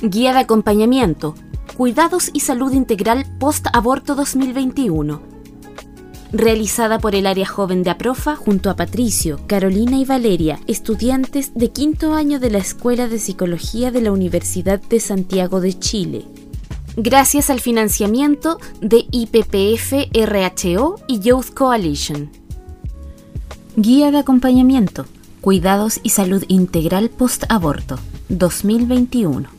Guía de acompañamiento, Cuidados y Salud Integral Post-Aborto 2021. Realizada por el área joven de APROFA junto a Patricio, Carolina y Valeria, estudiantes de quinto año de la Escuela de Psicología de la Universidad de Santiago de Chile. Gracias al financiamiento de IPPF, RHO y Youth Coalition. Guía de acompañamiento, Cuidados y Salud Integral Post-Aborto 2021.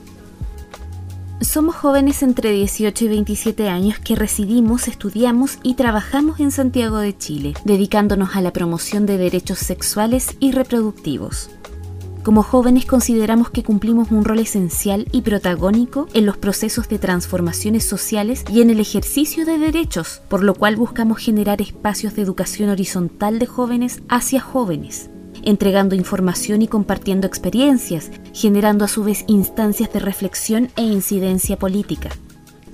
Somos jóvenes entre 18 y 27 años que residimos, estudiamos y trabajamos en Santiago de Chile, dedicándonos a la promoción de derechos sexuales y reproductivos. Como jóvenes consideramos que cumplimos un rol esencial y protagónico en los procesos de transformaciones sociales y en el ejercicio de derechos, por lo cual buscamos generar espacios de educación horizontal de jóvenes hacia jóvenes entregando información y compartiendo experiencias, generando a su vez instancias de reflexión e incidencia política.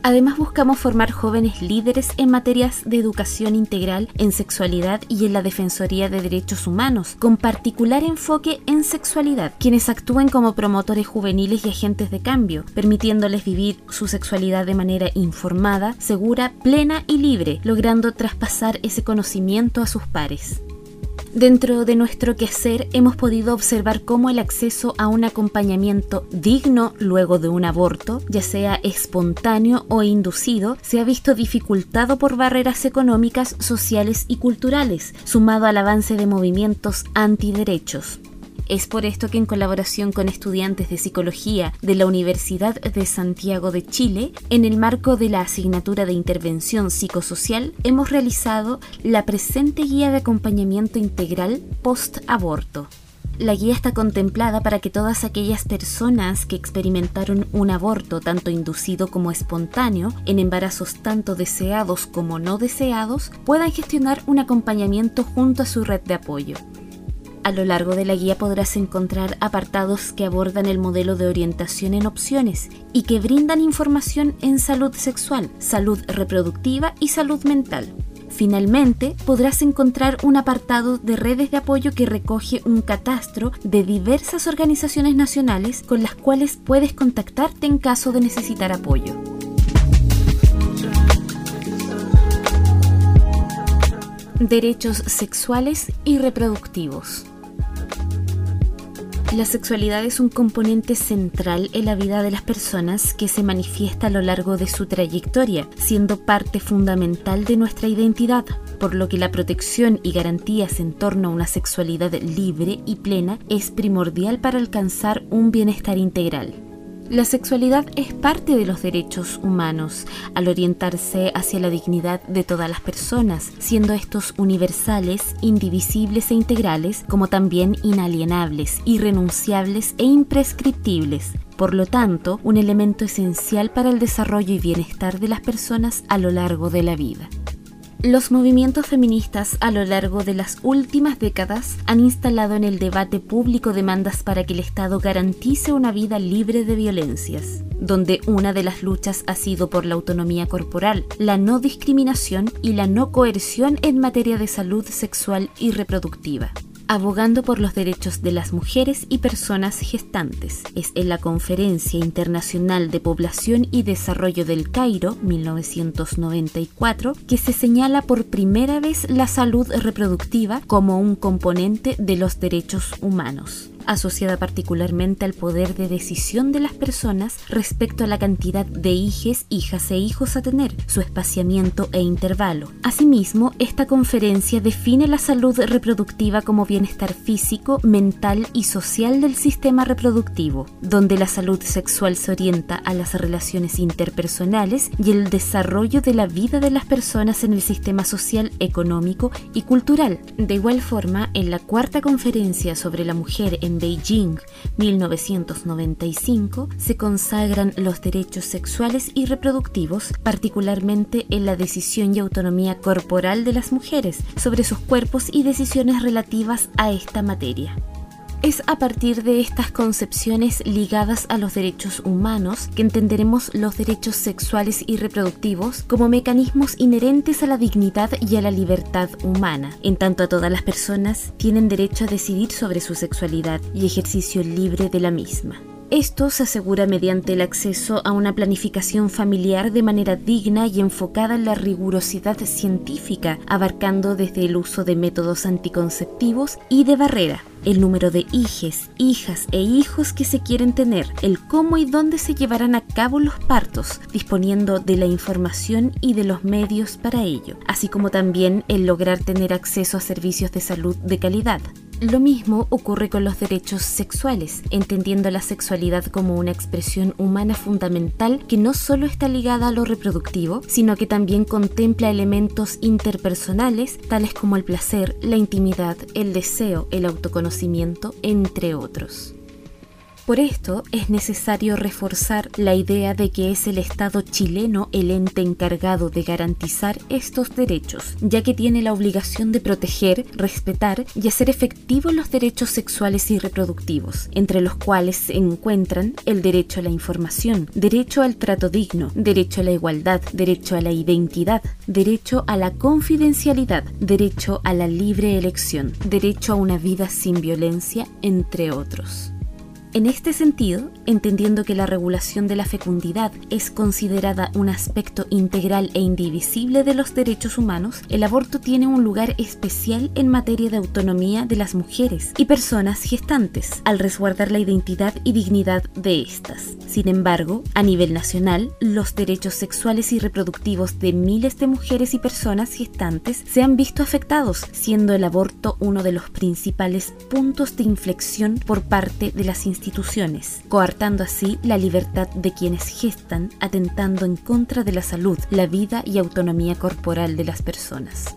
Además buscamos formar jóvenes líderes en materias de educación integral en sexualidad y en la Defensoría de Derechos Humanos, con particular enfoque en sexualidad, quienes actúen como promotores juveniles y agentes de cambio, permitiéndoles vivir su sexualidad de manera informada, segura, plena y libre, logrando traspasar ese conocimiento a sus pares. Dentro de nuestro quehacer hemos podido observar cómo el acceso a un acompañamiento digno luego de un aborto, ya sea espontáneo o inducido, se ha visto dificultado por barreras económicas, sociales y culturales, sumado al avance de movimientos antiderechos. Es por esto que en colaboración con estudiantes de psicología de la Universidad de Santiago de Chile, en el marco de la asignatura de intervención psicosocial, hemos realizado la presente guía de acompañamiento integral post-aborto. La guía está contemplada para que todas aquellas personas que experimentaron un aborto tanto inducido como espontáneo, en embarazos tanto deseados como no deseados, puedan gestionar un acompañamiento junto a su red de apoyo. A lo largo de la guía podrás encontrar apartados que abordan el modelo de orientación en opciones y que brindan información en salud sexual, salud reproductiva y salud mental. Finalmente, podrás encontrar un apartado de redes de apoyo que recoge un catastro de diversas organizaciones nacionales con las cuales puedes contactarte en caso de necesitar apoyo. Derechos sexuales y reproductivos. La sexualidad es un componente central en la vida de las personas que se manifiesta a lo largo de su trayectoria, siendo parte fundamental de nuestra identidad, por lo que la protección y garantías en torno a una sexualidad libre y plena es primordial para alcanzar un bienestar integral. La sexualidad es parte de los derechos humanos al orientarse hacia la dignidad de todas las personas, siendo estos universales, indivisibles e integrales, como también inalienables, irrenunciables e imprescriptibles. Por lo tanto, un elemento esencial para el desarrollo y bienestar de las personas a lo largo de la vida. Los movimientos feministas a lo largo de las últimas décadas han instalado en el debate público demandas para que el Estado garantice una vida libre de violencias, donde una de las luchas ha sido por la autonomía corporal, la no discriminación y la no coerción en materia de salud sexual y reproductiva abogando por los derechos de las mujeres y personas gestantes. Es en la Conferencia Internacional de Población y Desarrollo del Cairo, 1994, que se señala por primera vez la salud reproductiva como un componente de los derechos humanos asociada particularmente al poder de decisión de las personas respecto a la cantidad de hijes, hijas e hijos a tener, su espaciamiento e intervalo. Asimismo, esta conferencia define la salud reproductiva como bienestar físico, mental y social del sistema reproductivo, donde la salud sexual se orienta a las relaciones interpersonales y el desarrollo de la vida de las personas en el sistema social, económico y cultural. De igual forma, en la cuarta conferencia sobre la mujer en Beijing 1995 se consagran los derechos sexuales y reproductivos, particularmente en la decisión y autonomía corporal de las mujeres sobre sus cuerpos y decisiones relativas a esta materia. Es a partir de estas concepciones ligadas a los derechos humanos que entenderemos los derechos sexuales y reproductivos como mecanismos inherentes a la dignidad y a la libertad humana, en tanto a todas las personas tienen derecho a decidir sobre su sexualidad y ejercicio libre de la misma. Esto se asegura mediante el acceso a una planificación familiar de manera digna y enfocada en la rigurosidad científica, abarcando desde el uso de métodos anticonceptivos y de barrera, el número de hijes, hijas e hijos que se quieren tener, el cómo y dónde se llevarán a cabo los partos, disponiendo de la información y de los medios para ello, así como también el lograr tener acceso a servicios de salud de calidad. Lo mismo ocurre con los derechos sexuales, entendiendo la sexualidad como una expresión humana fundamental que no solo está ligada a lo reproductivo, sino que también contempla elementos interpersonales tales como el placer, la intimidad, el deseo, el autoconocimiento, entre otros. Por esto es necesario reforzar la idea de que es el Estado chileno el ente encargado de garantizar estos derechos, ya que tiene la obligación de proteger, respetar y hacer efectivos los derechos sexuales y reproductivos, entre los cuales se encuentran el derecho a la información, derecho al trato digno, derecho a la igualdad, derecho a la identidad, derecho a la confidencialidad, derecho a la libre elección, derecho a una vida sin violencia, entre otros. En este sentido, entendiendo que la regulación de la fecundidad es considerada un aspecto integral e indivisible de los derechos humanos, el aborto tiene un lugar especial en materia de autonomía de las mujeres y personas gestantes, al resguardar la identidad y dignidad de estas. Sin embargo, a nivel nacional, los derechos sexuales y reproductivos de miles de mujeres y personas gestantes se han visto afectados, siendo el aborto uno de los principales puntos de inflexión por parte de las instituciones coartando así la libertad de quienes gestan, atentando en contra de la salud, la vida y autonomía corporal de las personas.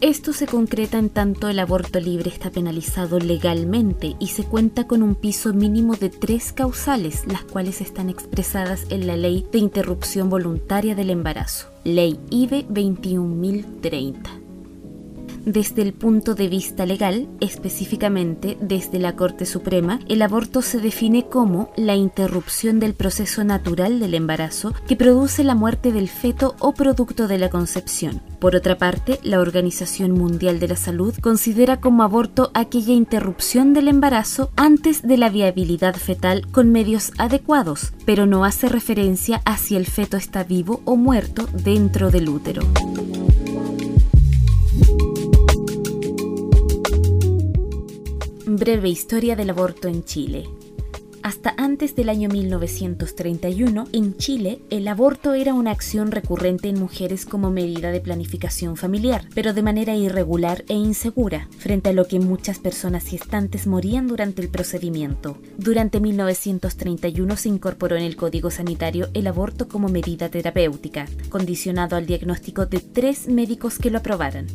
Esto se concreta en tanto el aborto libre está penalizado legalmente y se cuenta con un piso mínimo de tres causales, las cuales están expresadas en la Ley de Interrupción Voluntaria del Embarazo, Ley IBE 21030 desde el punto de vista legal, específicamente desde la Corte Suprema, el aborto se define como la interrupción del proceso natural del embarazo que produce la muerte del feto o producto de la concepción. Por otra parte, la Organización Mundial de la Salud considera como aborto aquella interrupción del embarazo antes de la viabilidad fetal con medios adecuados, pero no hace referencia a si el feto está vivo o muerto dentro del útero. Breve historia del aborto en Chile. Hasta antes del año 1931, en Chile, el aborto era una acción recurrente en mujeres como medida de planificación familiar, pero de manera irregular e insegura, frente a lo que muchas personas gestantes morían durante el procedimiento. Durante 1931 se incorporó en el Código Sanitario el aborto como medida terapéutica, condicionado al diagnóstico de tres médicos que lo aprobaran.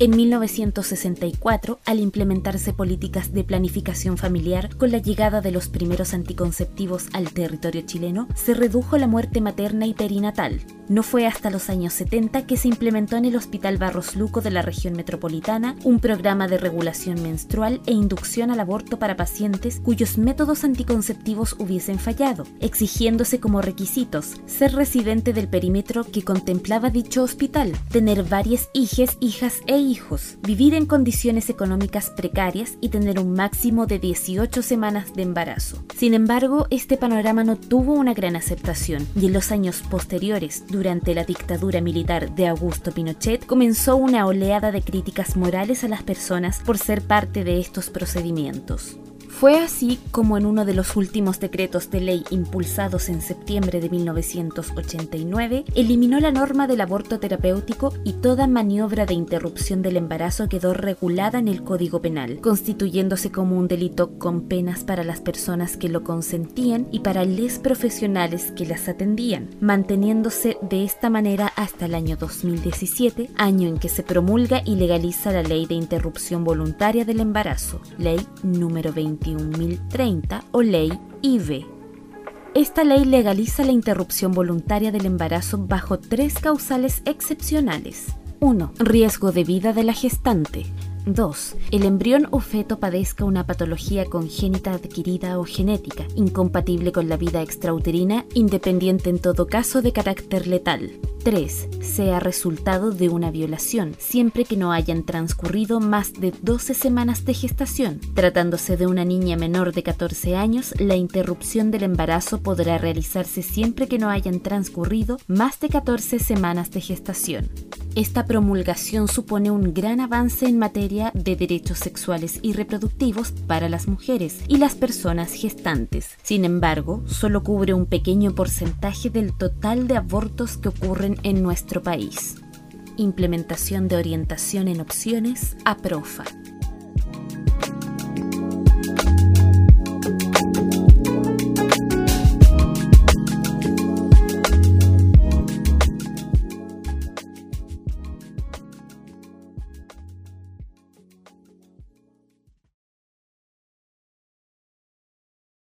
En 1964, al implementarse políticas de planificación familiar con la llegada de los primeros anticonceptivos al territorio chileno, se redujo la muerte materna y perinatal. No fue hasta los años 70 que se implementó en el Hospital Barros Luco de la región metropolitana un programa de regulación menstrual e inducción al aborto para pacientes cuyos métodos anticonceptivos hubiesen fallado, exigiéndose como requisitos ser residente del perímetro que contemplaba dicho hospital, tener varias hijes, hijas e hijos, vivir en condiciones económicas precarias y tener un máximo de 18 semanas de embarazo. Sin embargo, este panorama no tuvo una gran aceptación y en los años posteriores, durante la dictadura militar de Augusto Pinochet, comenzó una oleada de críticas morales a las personas por ser parte de estos procedimientos. Fue así como en uno de los últimos decretos de ley impulsados en septiembre de 1989, eliminó la norma del aborto terapéutico y toda maniobra de interrupción del embarazo quedó regulada en el Código Penal, constituyéndose como un delito con penas para las personas que lo consentían y para les profesionales que las atendían, manteniéndose de esta manera hasta el año 2017, año en que se promulga y legaliza la Ley de Interrupción Voluntaria del Embarazo, Ley número 20 21030 o Ley IVE. Esta ley legaliza la interrupción voluntaria del embarazo bajo tres causales excepcionales. 1. Riesgo de vida de la gestante. 2. El embrión o feto padezca una patología congénita adquirida o genética, incompatible con la vida extrauterina, independiente en todo caso de carácter letal. 3. Sea resultado de una violación, siempre que no hayan transcurrido más de 12 semanas de gestación. Tratándose de una niña menor de 14 años, la interrupción del embarazo podrá realizarse siempre que no hayan transcurrido más de 14 semanas de gestación. Esta promulgación supone un gran avance en materia de derechos sexuales y reproductivos para las mujeres y las personas gestantes. Sin embargo, solo cubre un pequeño porcentaje del total de abortos que ocurren en nuestro país. Implementación de orientación en opciones a PROFA.